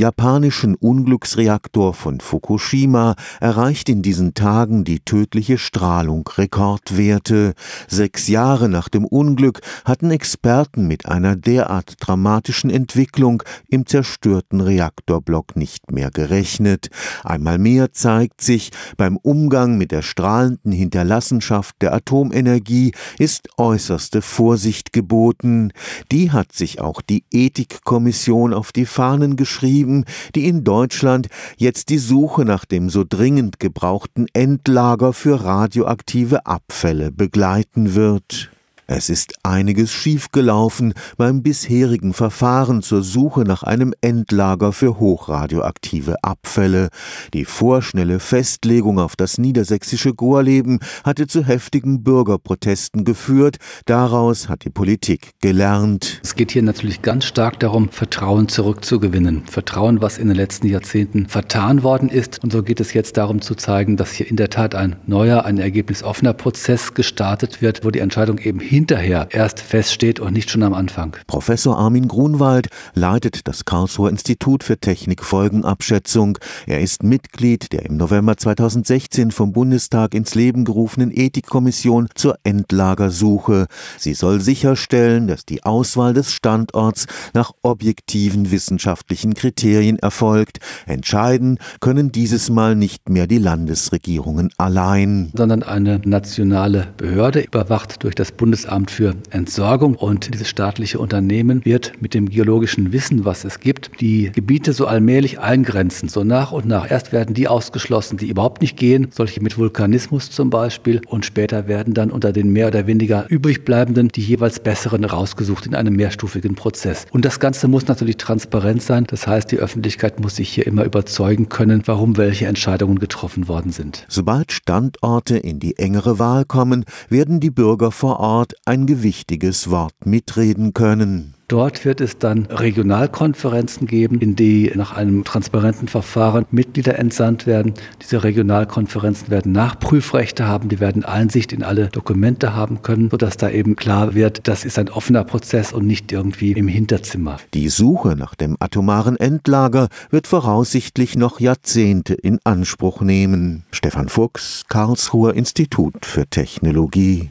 japanischen Unglücksreaktor von Fukushima erreicht in diesen Tagen die tödliche Strahlung Rekordwerte. Sechs Jahre nach dem Unglück hatten Experten mit einer derart dramatischen Entwicklung im zerstörten Reaktorblock nicht mehr gerechnet. Einmal mehr zeigt sich, beim Umgang mit der strahlenden Hinterlassenschaft der Atomenergie ist äußerste Vorsicht geboten. Die hat sich auch die Ethikkommission auf die Fahnen geschrieben, die in Deutschland jetzt die Suche nach dem so dringend gebrauchten Endlager für radioaktive Abfälle begleiten wird. Es ist einiges schiefgelaufen beim bisherigen Verfahren zur Suche nach einem Endlager für hochradioaktive Abfälle. Die vorschnelle Festlegung auf das niedersächsische Gorleben hatte zu heftigen Bürgerprotesten geführt. Daraus hat die Politik gelernt. Es geht hier natürlich ganz stark darum, Vertrauen zurückzugewinnen. Vertrauen, was in den letzten Jahrzehnten vertan worden ist. Und so geht es jetzt darum zu zeigen, dass hier in der Tat ein neuer, ein ergebnisoffener Prozess gestartet wird, wo die Entscheidung eben hin hinterher erst feststeht und nicht schon am Anfang. Professor Armin Grunwald leitet das Karlsruher Institut für Technikfolgenabschätzung. Er ist Mitglied der im November 2016 vom Bundestag ins Leben gerufenen Ethikkommission zur Endlagersuche. Sie soll sicherstellen, dass die Auswahl des Standorts nach objektiven wissenschaftlichen Kriterien erfolgt. Entscheiden können dieses Mal nicht mehr die Landesregierungen allein, sondern eine nationale Behörde überwacht durch das Bundesamt Bundesamt für Entsorgung. Und dieses staatliche Unternehmen wird mit dem geologischen Wissen, was es gibt, die Gebiete so allmählich eingrenzen, so nach und nach. Erst werden die ausgeschlossen, die überhaupt nicht gehen, solche mit Vulkanismus zum Beispiel. Und später werden dann unter den mehr oder weniger übrig bleibenden die jeweils besseren rausgesucht in einem mehrstufigen Prozess. Und das Ganze muss natürlich transparent sein. Das heißt, die Öffentlichkeit muss sich hier immer überzeugen können, warum welche Entscheidungen getroffen worden sind. Sobald Standorte in die engere Wahl kommen, werden die Bürger vor Ort ein gewichtiges Wort mitreden können. Dort wird es dann Regionalkonferenzen geben, in die nach einem transparenten Verfahren Mitglieder entsandt werden. Diese Regionalkonferenzen werden Nachprüfrechte haben, die werden Einsicht in alle Dokumente haben können, sodass da eben klar wird, das ist ein offener Prozess und nicht irgendwie im Hinterzimmer. Die Suche nach dem atomaren Endlager wird voraussichtlich noch Jahrzehnte in Anspruch nehmen. Stefan Fuchs, Karlsruher Institut für Technologie.